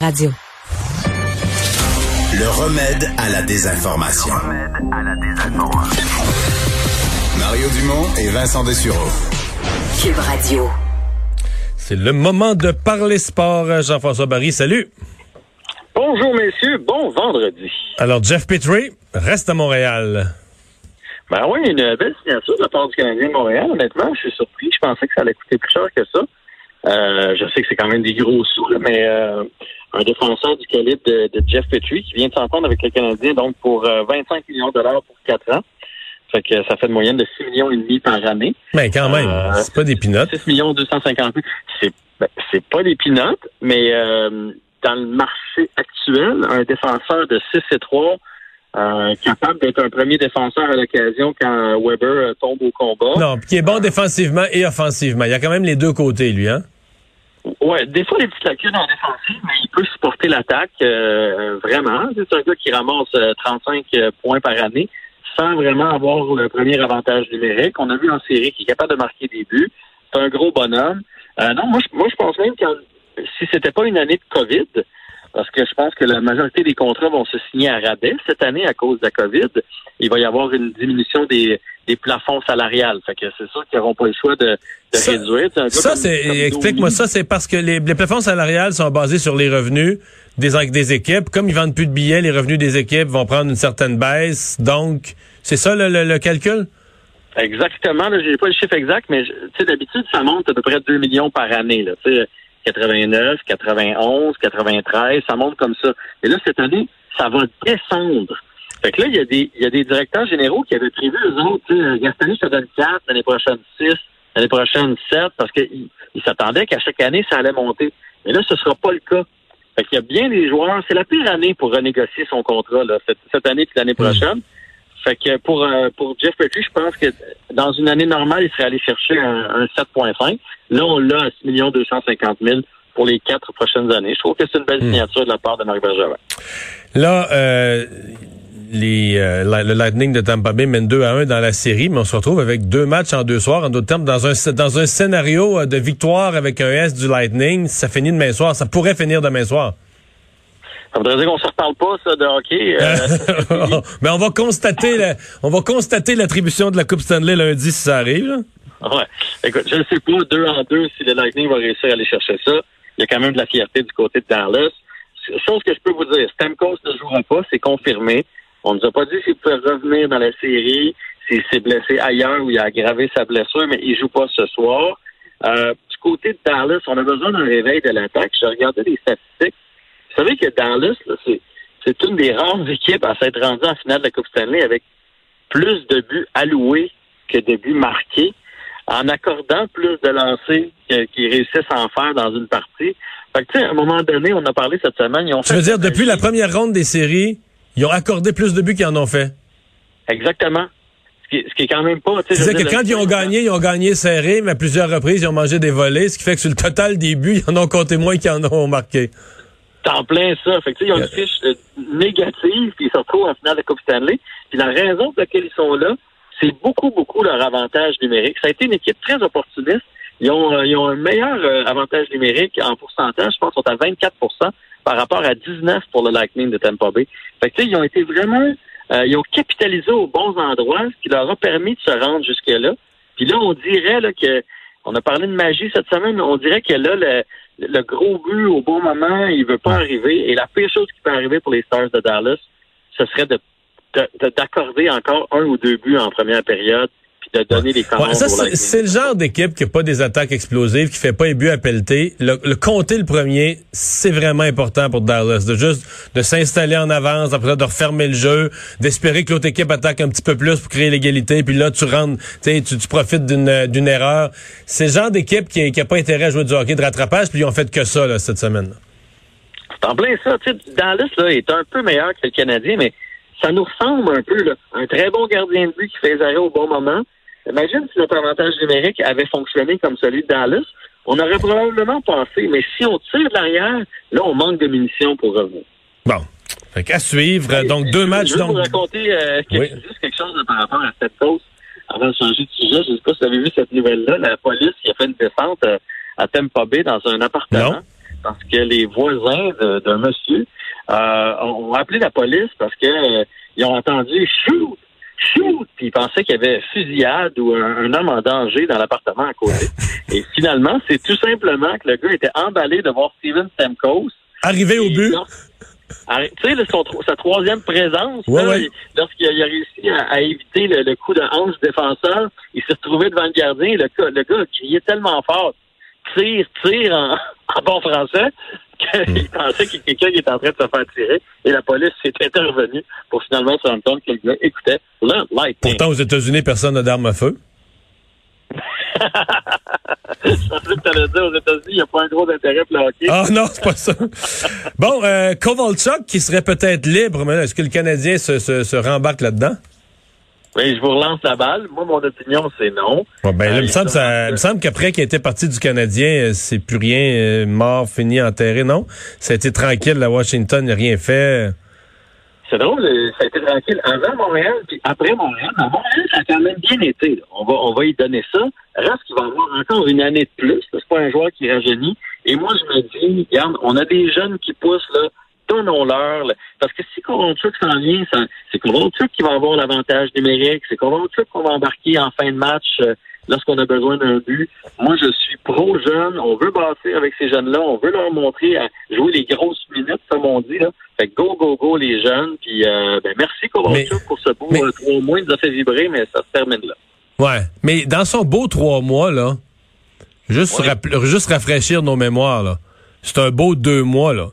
Radio. Le remède à la désinformation. Mario Dumont et Vincent Dessureau. Cube Radio. C'est le moment de parler sport. Jean-François Barry, salut. Bonjour messieurs, bon vendredi. Alors Jeff Petrie reste à Montréal. Ben oui, une belle signature de la part du Canadien de Montréal. Honnêtement, je suis surpris. Je pensais que ça allait coûter plus cher que ça. Euh, je sais que c'est quand même des gros sous, là, mais euh, un défenseur du calibre de, de, Jeff Petrie qui vient de s'entendre avec le Canadien donc pour 25 euh, millions de dollars pour 4 ans. Fait que ça fait une moyenne de 6 millions et demi par année. Mais quand même, euh, c'est pas des pinottes. 6 millions 250 C'est ben, c'est pas des pinottes, mais dans le marché actuel, un défenseur de 6 et 3 euh, capable d'être un premier défenseur à l'occasion quand Weber tombe au combat. Non, qui est bon défensivement et offensivement. Il y a quand même les deux côtés, lui, hein? Ouais, des fois des petites lacunes en défensive, mais il peut supporter l'attaque euh, vraiment. C'est un gars qui ramasse 35 euh, points par année sans vraiment avoir le premier avantage numérique. On a vu en série qu'il est capable de marquer des buts. C'est un gros bonhomme. Euh, non, moi je, moi je pense même que si c'était pas une année de COVID, parce que je pense que la majorité des contrats vont se signer à rabais cette année à cause de la COVID. Il va y avoir une diminution des, des plafonds salariales. Fait que c'est sûr qu'ils n'auront pas le choix de, de réduire. Ça, c'est explique-moi ça, c'est parce que les, les, plafonds salariales sont basés sur les revenus des, des équipes. Comme ils vendent plus de billets, les revenus des équipes vont prendre une certaine baisse. Donc, c'est ça le, le, calcul? Exactement. Je n'ai pas le chiffre exact, mais d'habitude, ça monte à peu près 2 millions par année. Là, 89, 91, 93, ça monte comme ça. Et là, cette année, ça va descendre. Fait que là, il y a des, il y a des directeurs généraux qui avaient prévu, eux autres, Gastanis, ça donne 4, l'année prochaine 6, l'année prochaine 7, parce qu'ils ils s'attendaient qu'à chaque année, ça allait monter. Mais là, ce sera pas le cas. Fait qu'il y a bien des joueurs, c'est la pire année pour renégocier son contrat, là, cette, cette année puis l'année prochaine. Fait que pour, euh, pour Jeff Petrie, je pense que dans une année normale, il serait allé chercher un, 7.5. Là, on l'a à 6 250 000 pour les quatre prochaines années. Je trouve que c'est une belle hmm. signature de la part de Marc Bergevin. Là, euh, les, euh, le Lightning de Tampa Bay mène 2 à 1 dans la série, mais on se retrouve avec deux matchs en deux soirs. En d'autres termes, dans un, dans un scénario de victoire avec un S du Lightning, ça finit demain soir. Ça pourrait finir demain soir. Ça voudrait dire qu'on se reparle pas, ça, de hockey. Euh, Mais on va constater la, on va constater l'attribution de la Coupe Stanley lundi si ça arrive. Là. Ouais. Écoute, je ne sais pas, deux en deux, si le Lightning va réussir à aller chercher ça. Il y a quand même de la fierté du côté de Dallas. Chose que je peux vous dire, Stamkos ne jouera pas, c'est confirmé. On nous a pas dit s'il pouvait revenir dans la série, s'il s'est blessé ailleurs ou il a aggravé sa blessure, mais il joue pas ce soir. Euh, du côté de Dallas, on a besoin d'un réveil de l'attaque. Je regardais les statistiques. Vous savez que Dallas, c'est une des rares équipes à s'être rendue en finale de la Coupe Stanley avec plus de buts alloués que de buts marqués, en accordant plus de lancers qu'ils réussissent à en faire dans une partie. Fait que, à un moment donné, on a parlé cette semaine, ils ont fait... veux dire, depuis la première ronde des séries, ils ont accordé plus de buts qu'ils en ont fait. Exactement. Ce qui, ce qui est quand même pas... C'est que quand ils ont gagné, ils ont gagné serré, mais à plusieurs reprises, ils ont mangé des volets, ce qui fait que sur le total des buts, ils en ont compté moins qu'ils en ont marqué. En plein ça. Fait que, ils ont une fiche euh, négative, puis ils se retrouvent en finale de Coupe Stanley. Puis la raison pour laquelle ils sont là, c'est beaucoup, beaucoup leur avantage numérique. Ça a été une équipe très opportuniste. Ils ont, euh, ils ont un meilleur euh, avantage numérique en pourcentage. Je pense qu'ils sont à 24% par rapport à 19 pour le Lightning de Tampa Bay. Fait que, ils ont été vraiment... ils ont capitalisé aux bons endroits, ce qui leur a permis de se rendre jusque-là. Puis là, on dirait là, que... On a parlé de magie cette semaine, on dirait que là, le, le gros but au bon moment, il veut pas arriver. Et la pire chose qui peut arriver pour les Stars de Dallas, ce serait de d'accorder encore un ou deux buts en première période de donner des commandes. c'est le genre d'équipe qui n'a pas des attaques explosives, qui fait pas les buts à pelleter. Le, le compter le premier, c'est vraiment important pour Dallas. De juste de s'installer en avance, après de refermer le jeu, d'espérer que l'autre équipe attaque un petit peu plus pour créer l'égalité, puis là tu rentres, tu, tu profites d'une erreur. C'est le genre d'équipe qui n'a pas intérêt à jouer du hockey de rattrapage, puis ils ont fait que ça là, cette semaine. C'est en plein ça. Dallas là, est un peu meilleur que le Canadien, mais ça nous ressemble un peu. Là. Un très bon gardien de but qui fait les arrêts au bon moment. Imagine si notre avantage numérique avait fonctionné comme celui de Dallas. On aurait probablement pensé, mais si on tire de l'arrière, là, on manque de munitions pour revenir. Bon. Fait qu'à suivre. donc, deux matchs. Je vais vous raconter euh, juste quelque chose par rapport à cette cause. Avant de changer de sujet, je ne sais pas si vous avez vu cette nouvelle-là. La police qui a fait une descente euh, à Tampa Bay dans un appartement. parce que les voisins d'un monsieur euh, ont appelé la police parce que ils ont entendu shoot, puis ils pensaient qu'il y avait fusillade ou un, homme en danger dans l'appartement à côté. Et finalement, c'est tout simplement que le gars était emballé de voir Steven Stamkos arrivé au but. Tu sais, sa troisième présence, lorsqu'il a, réussi à, éviter le, coup de hanche défenseur, il s'est retrouvé devant le gardien. Le, le gars a crié tellement fort, tire, tire en, bon français, qu'il hmm. pensait qu'il y a quelqu'un qui était en train de se faire tirer. Et la police s'est intervenue pour finalement se rendre compte que le gars écoutait le lightning. Pourtant, aux États-Unis, personne n'a d'arme à feu. Je pensais que tu allais dire aux États-Unis, il n'y a pas un gros intérêt pour le hockey. Ah non, c'est pas ça. bon, euh, Kovalchuk qui serait peut-être libre, mais est-ce que le Canadien se, se, se rembarque là-dedans? Oui, je vous relance la balle. Moi, mon opinion, c'est non. ben, il, me semble, ça, il me semble qu'après qu'il était parti du Canadien, euh, c'est plus rien, euh, mort, fini, enterré, non? Ça a été tranquille, à Washington, n'a rien fait. C'est drôle, euh, ça a été tranquille avant Montréal, puis après Montréal. À Montréal, ça a quand même bien été. On va, on va y donner ça. Reste qu'il va avoir encore une année de plus. C'est pas un joueur qui rajeunit. Et moi, je me dis, regarde, on a des jeunes qui poussent, là, donnons-leur. Parce que si Kovalchuk s'en vient, c'est Kovalchuk qui va avoir l'avantage numérique. C'est Kovalchuk qu'on va embarquer en fin de match. Euh, lorsqu'on a besoin d'un but. Moi, je suis pro-jeune. On veut bâtir avec ces jeunes-là. On veut leur montrer à jouer les grosses minutes, comme on dit. Là. Fait go, go, go, les jeunes. Puis, euh, ben, merci pour ce beau euh, trois mois. Il nous a fait vibrer, mais ça se termine là. Ouais. Mais dans son beau trois mois, là, juste, juste rafraîchir nos mémoires, là. C'est un beau deux mois, là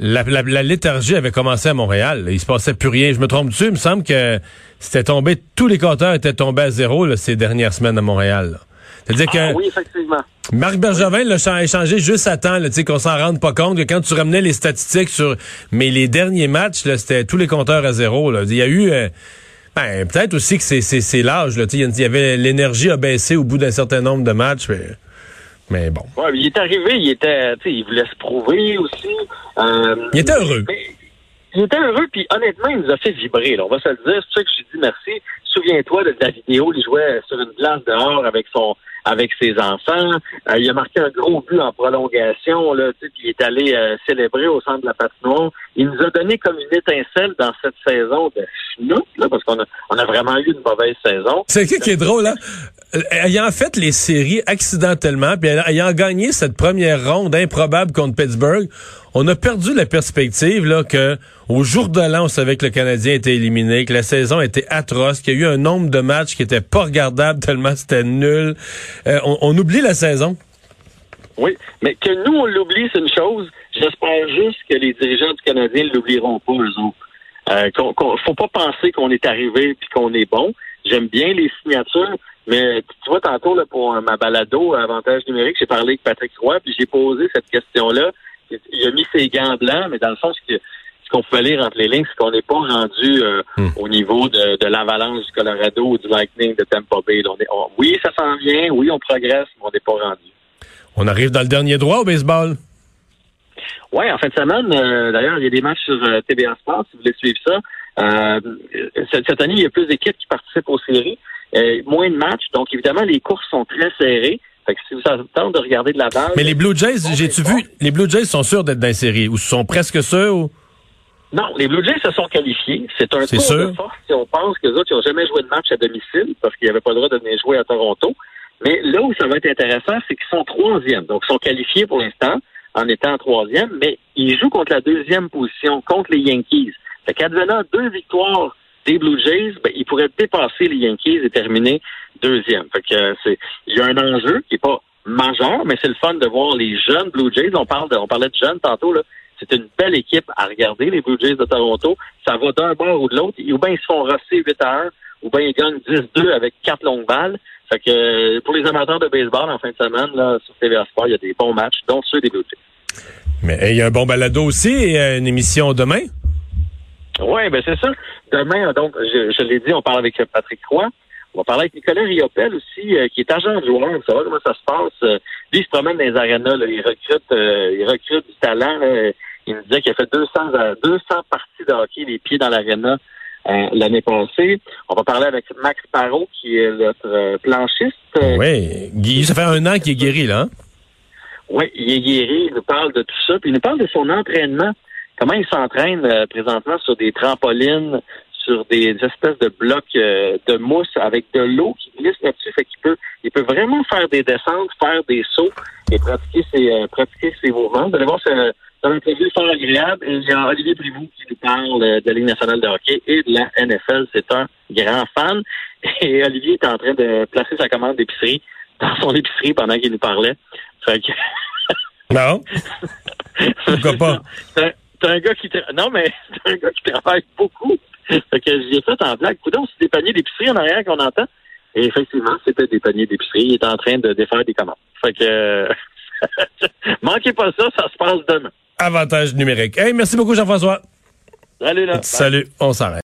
la, la, léthargie avait commencé à Montréal. Il se passait plus rien. Je me trompe dessus. Il me semble que c'était tombé, tous les compteurs étaient tombés à zéro là, ces dernières semaines à Montréal. C'est-à-dire que ah oui, effectivement. Marc Bergevin l'a échangé juste à temps, qu'on s'en rende pas compte que quand tu ramenais les statistiques sur mais les derniers matchs, c'était tous les compteurs à zéro. Là. Il y a eu euh, ben, peut-être aussi que c'est l'âge. Il y avait l'énergie a baissé au bout d'un certain nombre de matchs. Mais... Mais bon. Ouais, il est arrivé, il était, il voulait se prouver aussi. Euh, il était heureux. il était heureux, puis honnêtement, il nous a fait vibrer. Là. On va se le dire. C'est ça que je dis merci. Souviens-toi de la vidéo, il jouait sur une glace dehors avec son avec ses enfants. Euh, il a marqué un gros but en prolongation, là, puis il est allé euh, célébrer au centre de la patinoire. Il nous a donné comme une étincelle dans cette saison de chenoute, là, parce qu'on a, on a vraiment eu une mauvaise saison. C'est qui qui est drôle, hein? Euh, ayant fait les séries accidentellement, puis ayant gagné cette première ronde improbable contre Pittsburgh, on a perdu la perspective là que au jour de l'an, on savait que le Canadien était éliminé, que la saison était atroce, qu'il y a eu un nombre de matchs qui étaient pas regardables tellement c'était nul. Euh, on, oublie la saison. Oui, mais que nous on l'oublie, c'est une chose. J'espère juste que les dirigeants du Canadien l'oublieront pas eux autres. Euh, faut pas penser qu'on est arrivé puis qu'on est bon. J'aime bien les signatures, mais tu vois, tantôt, là, pour ma balado Avantage numérique, j'ai parlé avec Patrick Roy, puis j'ai posé cette question-là. Il a mis ses gants blancs, mais dans le fond, ce qu'on pouvait lire entre les lignes, c'est qu'on n'est pas rendu euh, hmm. au niveau de, l'avalanche du Colorado ou du Lightning de Tampa Bay. oui, ça s'en vient, oui, on progresse, mais on n'est pas rendu. On arrive dans le dernier droit au baseball. Oui, en fin de semaine, euh, d'ailleurs, il y a des matchs sur euh, TBA Sports, si vous voulez suivre ça. cette, année, il y a plus d'équipes qui participent aux séries. Euh, moins de matchs. Donc, évidemment, les courses sont très serrées. Fait que si vous avez de regarder de la balle. Mais les Blue Jays, j'ai-tu vu, les Blue Jays sont sûrs d'être dans la série ou sont presque sûrs ou? Non, les Blue Jays se sont qualifiés. C'est un tour de force si on pense que les autres n'ont jamais joué de match à domicile parce qu'ils n'avaient pas le droit de venir jouer à Toronto. Mais là où ça va être intéressant, c'est qu'ils sont troisième. Donc, ils sont qualifiés pour l'instant en étant troisième, mais ils jouent contre la deuxième position, contre les Yankees. Fait qu'advenant deux victoires des Blue Jays, ben, ils pourraient dépasser les Yankees et terminer deuxième. Fait que euh, c'est, il y a un enjeu qui est pas majeur, mais c'est le fun de voir les jeunes Blue Jays. On parle de, on parlait de jeunes tantôt là. C'est une belle équipe à regarder, les Blue Jays de Toronto. Ça va d'un bord ou de l'autre. Ou bien ils se font rosser 8 à 1, ou bien ils gagnent 10-2 avec quatre longues balles. Fait que euh, pour les amateurs de baseball en fin de semaine, là, sur TVA Sport, il y a des bons matchs, dont ceux des Blue Jays. Mais il y a un bon balado aussi et euh, une émission demain. Oui, ben c'est ça. Demain, donc, je, l'ai dit, on parle avec Patrick Roy. On va parler avec Nicolas Riopel aussi, euh, qui est agent de joueur. Vous savez comment ça se passe. Euh, lui, il se promène dans les arénas. il, recrute, euh, il recrute du talent. Il me disait qu'il a fait 200, 200 parties de hockey, les pieds dans l'aréna l'année passée. On va parler avec Max Parot, qui est notre planchiste. oui, ça fait un an qu'il est guéri, là. Hein? Oui, il est guéri, il nous parle de tout ça, puis il nous parle de son entraînement. Comment il s'entraîne euh, présentement sur des trampolines, sur des espèces de blocs euh, de mousse avec de l'eau qui glisse là-dessus? Fait qu'il peut, il peut vraiment faire des descentes, faire des sauts et pratiquer ses, euh, pratiquer ses mouvements. Vous allez voir, c'est un, c'est un plaisir fort agréable. Et il y a Olivier Privou qui nous parle euh, de la Ligue nationale de hockey et de la NFL. C'est un grand fan. Et Olivier est en train de placer sa commande d'épicerie dans son épicerie pendant qu'il nous parlait. Fait que... Non. Pourquoi pas? C'est un, gars qui tra- non mais c'est un gars qui travaille beaucoup. Fait que j'ai fait en blague. Coudon, c'est des paniers d'épicerie en arrière qu'on entend. Et effectivement, c'était des paniers d'épicerie. Il est en train de défaire des commandes. Fait que euh, manquez pas ça, ça se passe demain. Avantage numérique. Hey, merci beaucoup, Jean-François. Allez là. Salut. On s'arrête.